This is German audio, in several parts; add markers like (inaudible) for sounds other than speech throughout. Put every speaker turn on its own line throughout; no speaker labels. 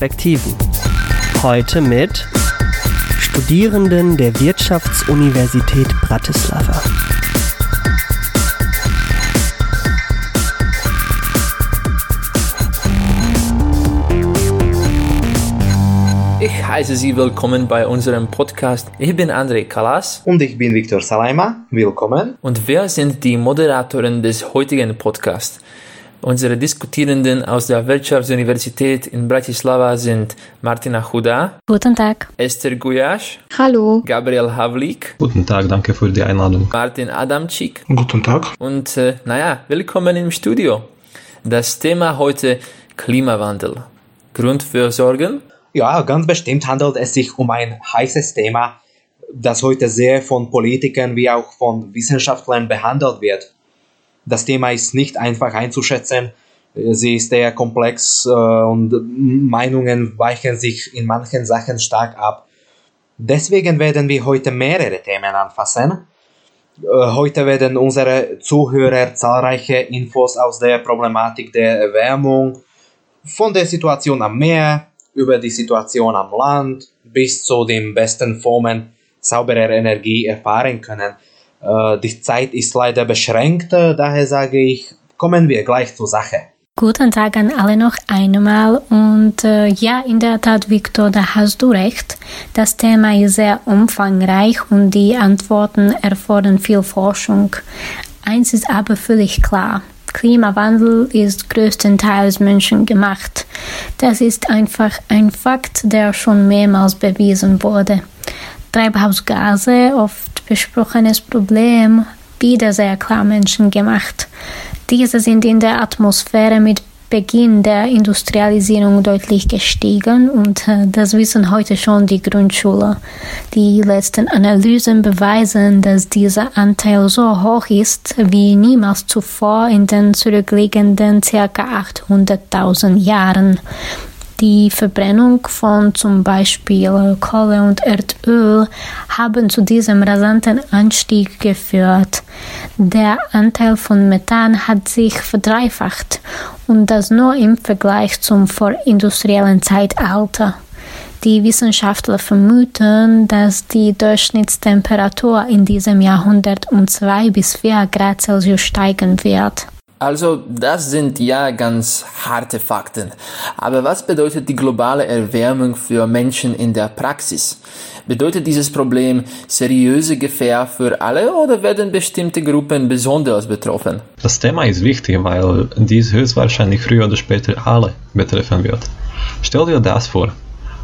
Perspektiven. Heute mit Studierenden der Wirtschaftsuniversität Bratislava.
Ich heiße Sie willkommen bei unserem Podcast. Ich bin André Kalas.
Und ich bin Viktor Salaima. Willkommen.
Und wir sind die Moderatoren des heutigen Podcasts. Unsere Diskutierenden aus der Wirtschaftsuniversität in Bratislava sind Martina Huda.
Guten Tag.
Esther Guyash.
Hallo.
Gabriel Havlik.
Guten Tag, danke für die Einladung.
Martin Adamczyk.
Guten Tag.
Und äh, naja, willkommen im Studio. Das Thema heute Klimawandel. Grund für Sorgen?
Ja, ganz bestimmt handelt es sich um ein heißes Thema, das heute sehr von Politikern wie auch von Wissenschaftlern behandelt wird. Das Thema ist nicht einfach einzuschätzen. Sie ist sehr komplex äh, und Meinungen weichen sich in manchen Sachen stark ab. Deswegen werden wir heute mehrere Themen anfassen. Äh, heute werden unsere Zuhörer zahlreiche Infos aus der Problematik der Erwärmung, von der Situation am Meer, über die Situation am Land bis zu den besten Formen sauberer Energie erfahren können. Äh, die Zeit ist leider beschränkt, äh, daher sage ich, kommen wir gleich zur Sache.
Guten Tag an alle noch einmal und äh, ja, in der Tat, Viktor, da hast du recht. Das Thema ist sehr umfangreich und die Antworten erfordern viel Forschung. Eins ist aber völlig klar. Klimawandel ist größtenteils menschengemacht. Das ist einfach ein Fakt, der schon mehrmals bewiesen wurde. Treibhausgase, oft besprochenes Problem, wieder sehr klar menschengemacht. Diese sind in der Atmosphäre mit Beginn der Industrialisierung deutlich gestiegen und äh, das wissen heute schon die Grundschüler. Die letzten Analysen beweisen, dass dieser Anteil so hoch ist wie niemals zuvor in den zurückliegenden ca. 800.000 Jahren. Die Verbrennung von zum Beispiel Kohle und Erdöl haben zu diesem rasanten Anstieg geführt. Der Anteil von Methan hat sich verdreifacht und das nur im Vergleich zum vorindustriellen Zeitalter. Die Wissenschaftler vermuten, dass die Durchschnittstemperatur in diesem Jahrhundert um 2 bis 4 Grad Celsius steigen wird.
Also, das sind ja ganz harte Fakten. Aber was bedeutet die globale Erwärmung für Menschen in der Praxis? Bedeutet dieses Problem seriöse Gefahr für alle oder werden bestimmte Gruppen besonders betroffen?
Das Thema ist wichtig, weil dies höchstwahrscheinlich früher oder später alle betreffen wird. Stell dir das vor.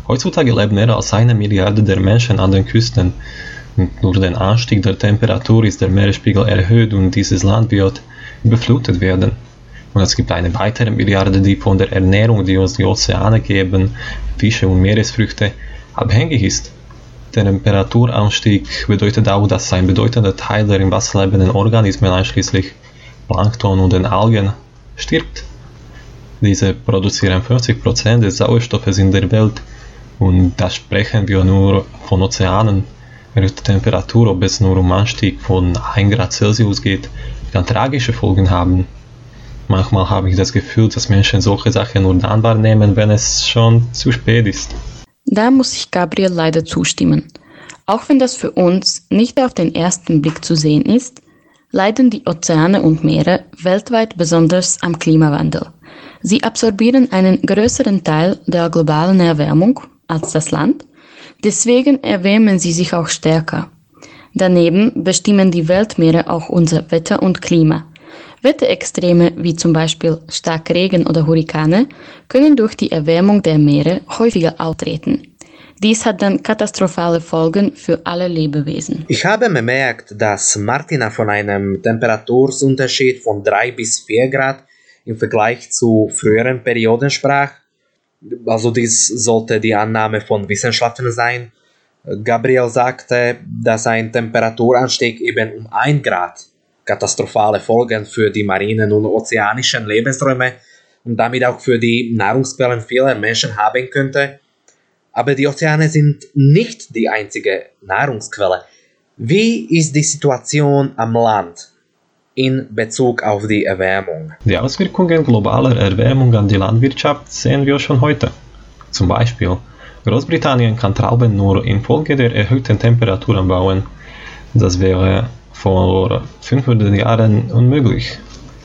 Heutzutage leben mehr als eine Milliarde der Menschen an den Küsten. durch den Anstieg der Temperatur ist der Meeresspiegel erhöht und dieses Land wird überflutet werden. Und es gibt eine weitere Milliarde, die von der Ernährung, die uns die Ozeane geben, Fische und Meeresfrüchte, abhängig ist. Der Temperaturanstieg bedeutet auch, dass ein bedeutender Teil der im Wasser lebenden Organismen, einschließlich Plankton und den Algen, stirbt. Diese produzieren 50% des Sauerstoffes in der Welt und da sprechen wir nur von Ozeanen. Erhöhte Temperatur, ob es nur um Anstieg von 1 Grad Celsius geht, kann tragische Folgen haben. Manchmal habe ich das Gefühl, dass Menschen solche Sachen nur dann wahrnehmen, wenn es schon zu spät ist.
Da muss ich Gabriel leider zustimmen. Auch wenn das für uns nicht auf den ersten Blick zu sehen ist, leiden die Ozeane und Meere weltweit besonders am Klimawandel. Sie absorbieren einen größeren Teil der globalen Erwärmung als das Land, deswegen erwärmen sie sich auch stärker. Daneben bestimmen die Weltmeere auch unser Wetter und Klima. Wetterextreme wie zum Beispiel Starkregen oder Hurrikane können durch die Erwärmung der Meere häufiger auftreten. Dies hat dann katastrophale Folgen für alle Lebewesen.
Ich habe bemerkt, dass Martina von einem Temperaturunterschied von 3 bis 4 Grad im Vergleich zu früheren Perioden sprach. Also dies sollte die Annahme von Wissenschaftlern sein. Gabriel sagte, dass ein Temperaturanstieg eben um 1 Grad katastrophale Folgen für die marinen und ozeanischen Lebensräume und damit auch für die Nahrungsquellen vieler Menschen haben könnte. Aber die Ozeane sind nicht die einzige Nahrungsquelle. Wie ist die Situation am Land in Bezug auf die Erwärmung?
Die Auswirkungen globaler Erwärmung an die Landwirtschaft sehen wir schon heute. Zum Beispiel, Großbritannien kann Trauben nur infolge der erhöhten Temperaturen bauen. Das wäre vor 500 Jahren unmöglich.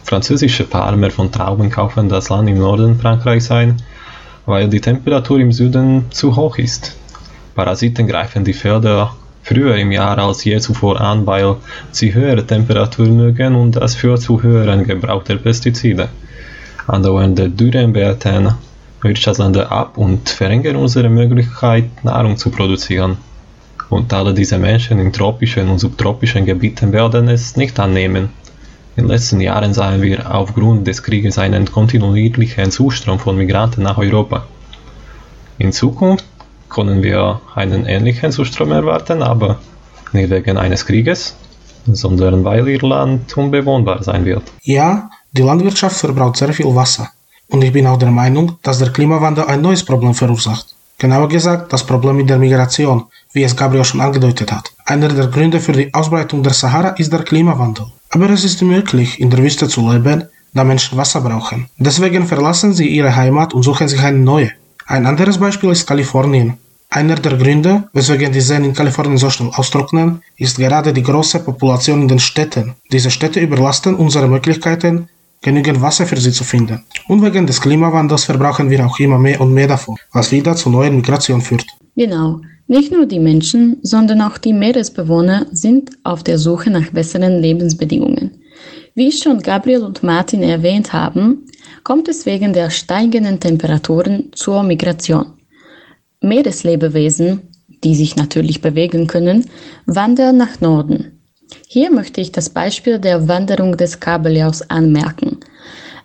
Französische Farmer von Trauben kaufen das Land im Norden Frankreichs ein, weil die Temperatur im Süden zu hoch ist. Parasiten greifen die Felder früher im Jahr als je zuvor an, weil sie höhere Temperaturen mögen und das führt zu höheren Gebrauch der Pestizide. Andauernde Dürren werten Wirtschaftsländer ab und verringern unsere Möglichkeit, Nahrung zu produzieren. Und alle diese Menschen in tropischen und subtropischen Gebieten werden es nicht annehmen. In den letzten Jahren sahen wir aufgrund des Krieges einen kontinuierlichen Zustrom von Migranten nach Europa. In Zukunft können wir einen ähnlichen Zustrom erwarten, aber nicht wegen eines Krieges, sondern weil ihr Land unbewohnbar sein wird.
Ja, die Landwirtschaft verbraucht sehr viel Wasser. Und ich bin auch der Meinung, dass der Klimawandel ein neues Problem verursacht. Genauer gesagt, das Problem mit der Migration, wie es Gabriel schon angedeutet hat. Einer der Gründe für die Ausbreitung der Sahara ist der Klimawandel. Aber es ist möglich, in der Wüste zu leben, da Menschen Wasser brauchen. Deswegen verlassen sie ihre Heimat und suchen sich eine neue. Ein anderes Beispiel ist Kalifornien. Einer der Gründe, weswegen die Seen in Kalifornien so schnell austrocknen, ist gerade die große Population in den Städten. Diese Städte überlasten unsere Möglichkeiten, genügend Wasser für sie zu finden. Und wegen des Klimawandels verbrauchen wir auch immer mehr und mehr davon, was wieder zu neuen Migrationen führt.
Genau. Nicht nur die Menschen, sondern auch die Meeresbewohner sind auf der Suche nach besseren Lebensbedingungen. Wie schon Gabriel und Martin erwähnt haben, kommt es wegen der steigenden Temperaturen zur Migration. Meereslebewesen, die sich natürlich bewegen können, wandern nach Norden. Hier möchte ich das Beispiel der Wanderung des Kabeljaus anmerken.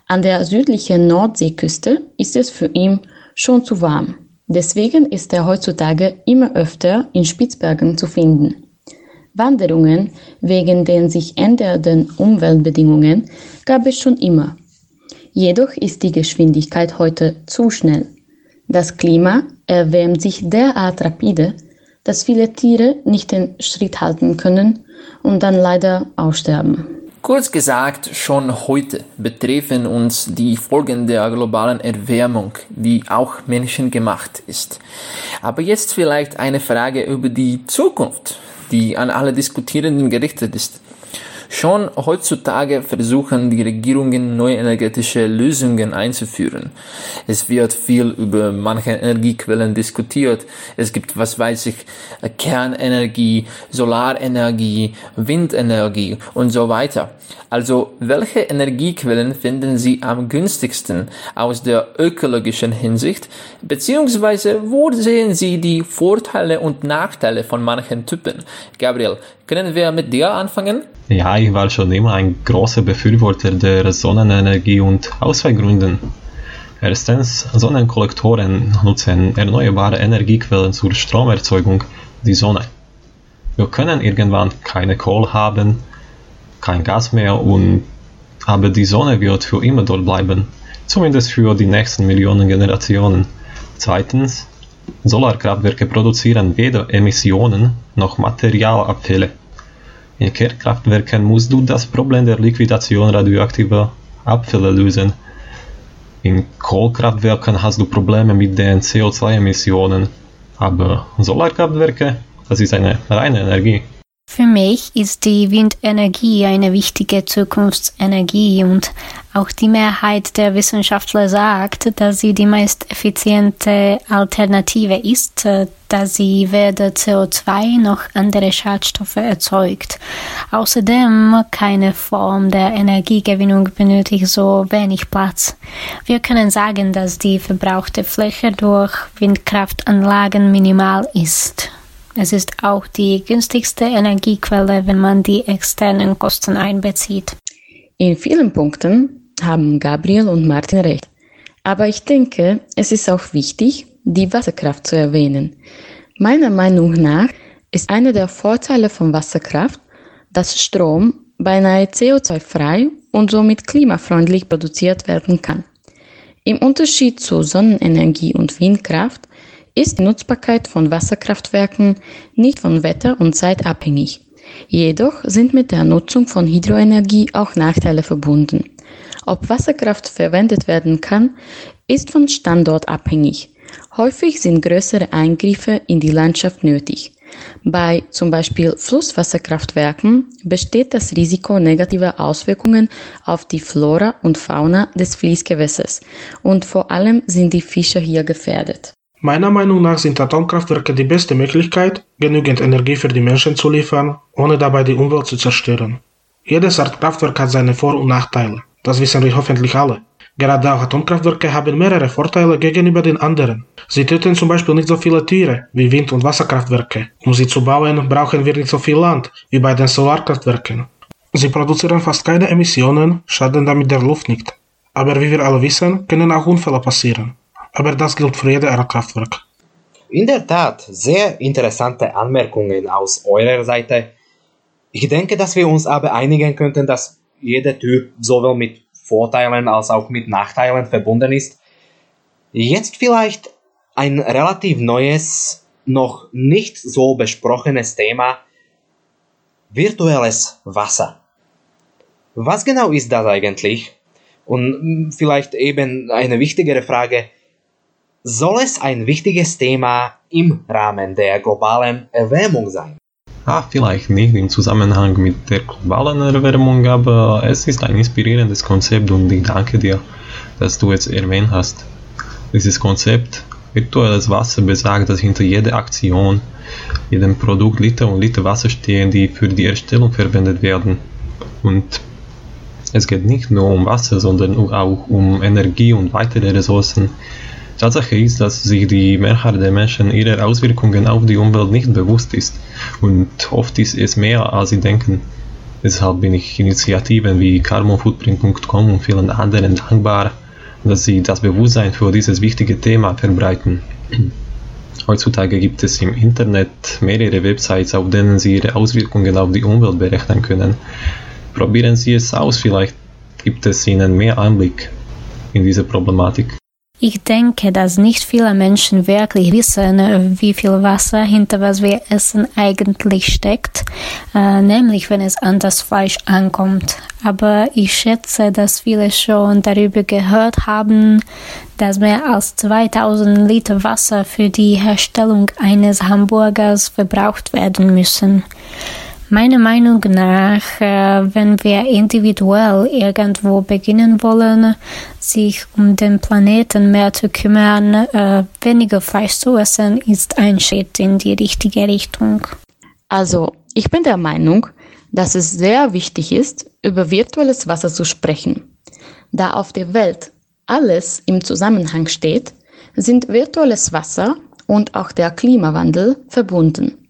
An der südlichen Nordseeküste ist es für ihn schon zu warm. Deswegen ist er heutzutage immer öfter in Spitzbergen zu finden. Wanderungen wegen den sich ändernden Umweltbedingungen gab es schon immer. Jedoch ist die Geschwindigkeit heute zu schnell. Das Klima erwärmt sich derart rapide, dass viele Tiere nicht den Schritt halten können und dann leider aussterben.
Kurz gesagt, schon heute betreffen uns die Folgen der globalen Erwärmung, die auch menschengemacht ist. Aber jetzt vielleicht eine Frage über die Zukunft, die an alle Diskutierenden gerichtet ist. Schon heutzutage versuchen die Regierungen neue energetische Lösungen einzuführen. Es wird viel über manche Energiequellen diskutiert. Es gibt, was weiß ich, Kernenergie, Solarenergie, Windenergie und so weiter. Also welche Energiequellen finden Sie am günstigsten aus der ökologischen Hinsicht, beziehungsweise wo sehen Sie die Vorteile und Nachteile von manchen Typen? Gabriel, können wir mit dir anfangen?
Ja, ich war schon immer ein großer Befürworter der Sonnenenergie und aus zwei Gründen. Erstens, Sonnenkollektoren nutzen erneuerbare Energiequellen zur Stromerzeugung, die Sonne. Wir können irgendwann keine Kohle haben, kein Gas mehr und aber die Sonne wird für immer dort bleiben, zumindest für die nächsten Millionen Generationen. Zweitens, Solarkraftwerke produzieren weder Emissionen noch Materialabfälle. In Kernkraftwerken musst du das Problem der Liquidation radioaktiver Abfälle lösen. In Kohlkraftwerken hast du Probleme mit den CO2-Emissionen, aber Solarkraftwerke, das ist eine reine Energie.
Für mich ist die Windenergie eine wichtige Zukunftsenergie und auch die Mehrheit der Wissenschaftler sagt, dass sie die meist effiziente Alternative ist, äh, da sie weder CO2 noch andere Schadstoffe erzeugt. Außerdem keine Form der Energiegewinnung benötigt so wenig Platz. Wir können sagen, dass die verbrauchte Fläche durch Windkraftanlagen minimal ist. Es ist auch die günstigste Energiequelle, wenn man die externen Kosten einbezieht.
In vielen Punkten haben Gabriel und Martin recht. Aber ich denke, es ist auch wichtig, die Wasserkraft zu erwähnen. Meiner Meinung nach ist einer der Vorteile von Wasserkraft, dass Strom beinahe CO2-frei und somit klimafreundlich produziert werden kann. Im Unterschied zu Sonnenenergie und Windkraft ist die Nutzbarkeit von Wasserkraftwerken nicht von Wetter und Zeit abhängig. Jedoch sind mit der Nutzung von Hydroenergie auch Nachteile verbunden. Ob Wasserkraft verwendet werden kann, ist von Standort abhängig. Häufig sind größere Eingriffe in die Landschaft nötig. Bei zum Beispiel Flusswasserkraftwerken besteht das Risiko negativer Auswirkungen auf die Flora und Fauna des Fließgewässers und vor allem sind die Fische hier gefährdet.
Meiner Meinung nach sind Atomkraftwerke die beste Möglichkeit, genügend Energie für die Menschen zu liefern, ohne dabei die Umwelt zu zerstören. Jedes Art Kraftwerk hat seine Vor- und Nachteile. Das wissen wir hoffentlich alle. Gerade auch Atomkraftwerke haben mehrere Vorteile gegenüber den anderen. Sie töten zum Beispiel nicht so viele Tiere wie Wind- und Wasserkraftwerke. Um sie zu bauen, brauchen wir nicht so viel Land wie bei den Solarkraftwerken. Sie produzieren fast keine Emissionen, schaden damit der Luft nicht. Aber wie wir alle wissen, können auch Unfälle passieren. Aber das gilt für jede Art Kraftwerk.
In der Tat, sehr interessante Anmerkungen aus eurer Seite. Ich denke, dass wir uns aber einigen könnten, dass jeder Typ sowohl mit Vorteilen als auch mit Nachteilen verbunden ist. Jetzt vielleicht ein relativ neues, noch nicht so besprochenes Thema, virtuelles Wasser. Was genau ist das eigentlich? Und vielleicht eben eine wichtigere Frage, soll es ein wichtiges Thema im Rahmen der globalen Erwärmung sein?
Ah, vielleicht nicht im Zusammenhang mit der globalen Erwärmung, aber es ist ein inspirierendes Konzept und ich danke dir, dass du es erwähnt hast. Dieses Konzept virtuelles Wasser besagt, dass hinter jeder Aktion, jedem Produkt Liter und Liter Wasser stehen, die für die Erstellung verwendet werden. Und es geht nicht nur um Wasser, sondern auch um Energie und weitere Ressourcen, Tatsache ist, dass sich die Mehrheit der Menschen ihrer Auswirkungen auf die Umwelt nicht bewusst ist und oft ist es mehr, als sie denken. Deshalb bin ich Initiativen wie carbonfootprint.com und vielen anderen dankbar, dass sie das Bewusstsein für dieses wichtige Thema verbreiten. Heutzutage gibt es im Internet mehrere Websites, auf denen Sie Ihre Auswirkungen auf die Umwelt berechnen können. Probieren Sie es aus, vielleicht gibt es Ihnen mehr Einblick in diese Problematik.
Ich denke, dass nicht viele Menschen wirklich wissen, wie viel Wasser hinter was wir essen eigentlich steckt, äh, nämlich wenn es an das Fleisch ankommt. Aber ich schätze, dass viele schon darüber gehört haben, dass mehr als 2000 Liter Wasser für die Herstellung eines Hamburgers verbraucht werden müssen. Meiner Meinung nach, äh, wenn wir individuell irgendwo beginnen wollen, sich um den Planeten mehr zu kümmern, äh, weniger Fleisch zu essen, ist ein Schritt in die richtige Richtung.
Also, ich bin der Meinung, dass es sehr wichtig ist, über virtuelles Wasser zu sprechen. Da auf der Welt alles im Zusammenhang steht, sind virtuelles Wasser und auch der Klimawandel verbunden.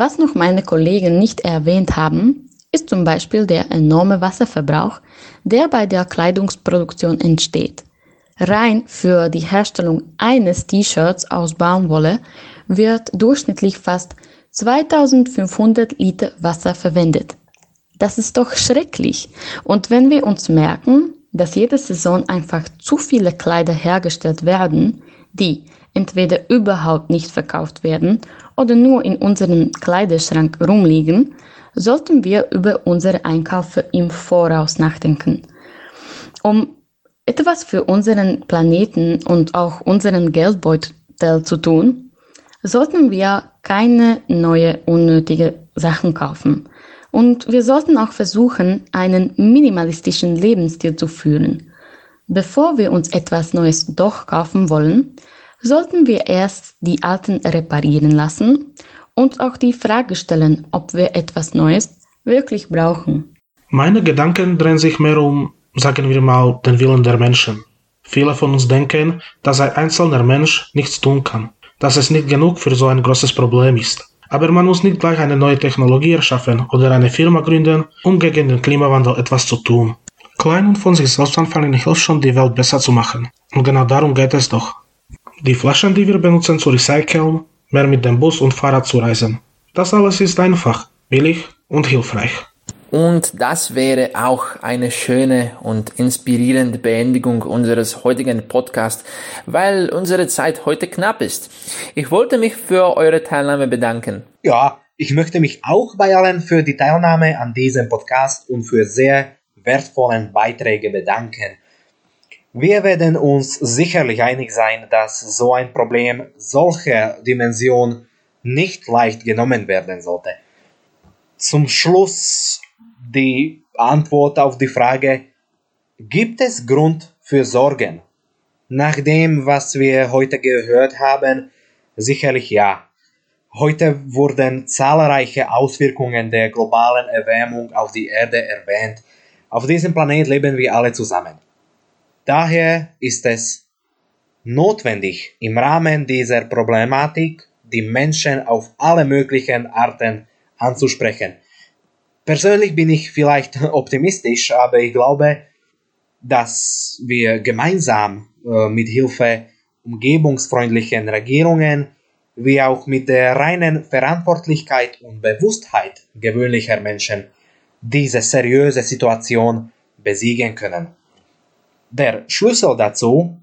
Was noch meine Kollegen nicht erwähnt haben, ist zum Beispiel der enorme Wasserverbrauch, der bei der Kleidungsproduktion entsteht. Rein für die Herstellung eines T-Shirts aus Baumwolle wird durchschnittlich fast 2500 Liter Wasser verwendet. Das ist doch schrecklich. Und wenn wir uns merken, dass jede Saison einfach zu viele Kleider hergestellt werden, die entweder überhaupt nicht verkauft werden oder nur in unserem Kleiderschrank rumliegen, sollten wir über unsere Einkäufe im Voraus nachdenken. Um etwas für unseren Planeten und auch unseren Geldbeutel zu tun, sollten wir keine neue unnötige Sachen kaufen. Und wir sollten auch versuchen, einen minimalistischen Lebensstil zu führen. Bevor wir uns etwas Neues doch kaufen wollen, sollten wir erst die alten reparieren lassen und auch die Frage stellen, ob wir etwas Neues wirklich brauchen.
Meine Gedanken drehen sich mehr um, sagen wir mal, den Willen der Menschen. Viele von uns denken, dass ein einzelner Mensch nichts tun kann, dass es nicht genug für so ein großes Problem ist. Aber man muss nicht gleich eine neue Technologie erschaffen oder eine Firma gründen, um gegen den Klimawandel etwas zu tun. Klein und von sich selbst anfangen hilft schon, die Welt besser zu machen. Und genau darum geht es doch. Die Flaschen, die wir benutzen, zu recyceln, mehr mit dem Bus und Fahrrad zu reisen. Das alles ist einfach, billig und hilfreich.
Und das wäre auch eine schöne und inspirierende Beendigung unseres heutigen Podcasts, weil unsere Zeit heute knapp ist. Ich wollte mich für eure Teilnahme bedanken.
Ja, ich möchte mich auch bei allen für die Teilnahme an diesem Podcast und für sehr wertvollen Beiträge bedanken. Wir werden uns sicherlich einig sein, dass so ein Problem solcher Dimension nicht leicht genommen werden sollte. Zum Schluss die Antwort auf die Frage, gibt es Grund für Sorgen? Nach dem, was wir heute gehört haben, sicherlich ja. Heute wurden zahlreiche Auswirkungen der globalen Erwärmung auf die Erde erwähnt. Auf diesem Planet leben wir alle zusammen. Daher ist es notwendig, im Rahmen dieser Problematik die Menschen auf alle möglichen Arten anzusprechen. Persönlich bin ich vielleicht (laughs) optimistisch, aber ich glaube, dass wir gemeinsam äh, mit Hilfe umgebungsfreundlichen Regierungen wie auch mit der reinen Verantwortlichkeit und Bewusstheit gewöhnlicher Menschen diese seriöse Situation besiegen können. Der Schlüssel dazu,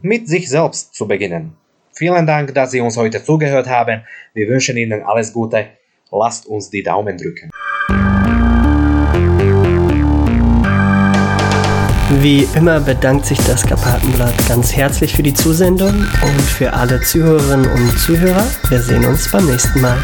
mit sich selbst zu beginnen. Vielen Dank, dass Sie uns heute zugehört haben. Wir wünschen Ihnen alles Gute. Lasst uns die Daumen drücken.
Wie immer bedankt sich das Karpatenblatt ganz herzlich für die Zusendung und für alle Zuhörerinnen und Zuhörer. Wir sehen uns beim nächsten Mal.